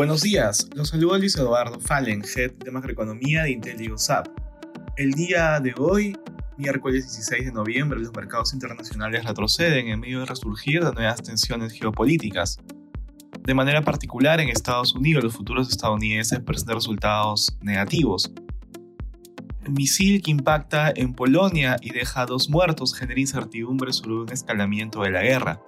Buenos días, los saluda Luis Eduardo Fallen, Head de Macroeconomía de IntelliGoSap. El día de hoy, miércoles 16 de noviembre, los mercados internacionales retroceden en medio de resurgir de nuevas tensiones geopolíticas. De manera particular, en Estados Unidos, los futuros estadounidenses presentan resultados negativos. El misil que impacta en Polonia y deja dos muertos genera incertidumbre sobre un escalamiento de la guerra.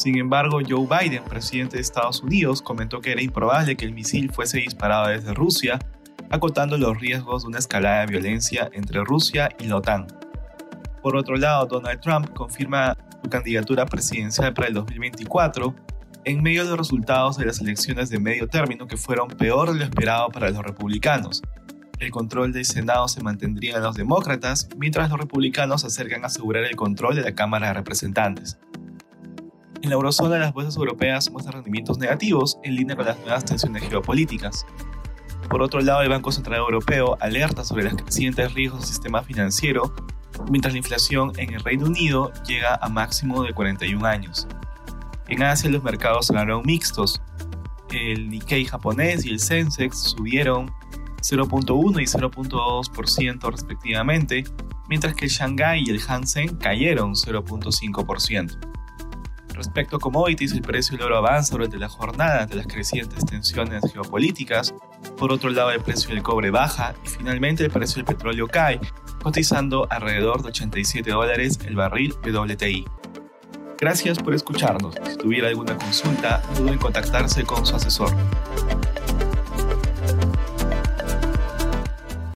Sin embargo, Joe Biden, presidente de Estados Unidos, comentó que era improbable que el misil fuese disparado desde Rusia, acotando los riesgos de una escalada de violencia entre Rusia y la OTAN. Por otro lado, Donald Trump confirma su candidatura presidencial para el 2024 en medio de los resultados de las elecciones de medio término que fueron peor de lo esperado para los republicanos. El control del Senado se mantendría en los demócratas, mientras los republicanos se acercan a asegurar el control de la Cámara de Representantes. En la eurozona, las bolsas europeas muestran rendimientos negativos en línea con las nuevas tensiones geopolíticas. Por otro lado, el Banco Central Europeo alerta sobre los crecientes riesgos del sistema financiero, mientras la inflación en el Reino Unido llega a máximo de 41 años. En Asia, los mercados cerraron mixtos. El Nikkei japonés y el Sensex subieron 0.1 y 0.2% respectivamente, mientras que el Shanghai y el Hansen cayeron 0.5%. Respecto a commodities, el precio del oro avanza durante la jornada de las crecientes tensiones geopolíticas. Por otro lado, el precio del cobre baja y finalmente el precio del petróleo cae, cotizando alrededor de 87 dólares el barril WTI. Gracias por escucharnos. Si tuviera alguna consulta, no duden en contactarse con su asesor.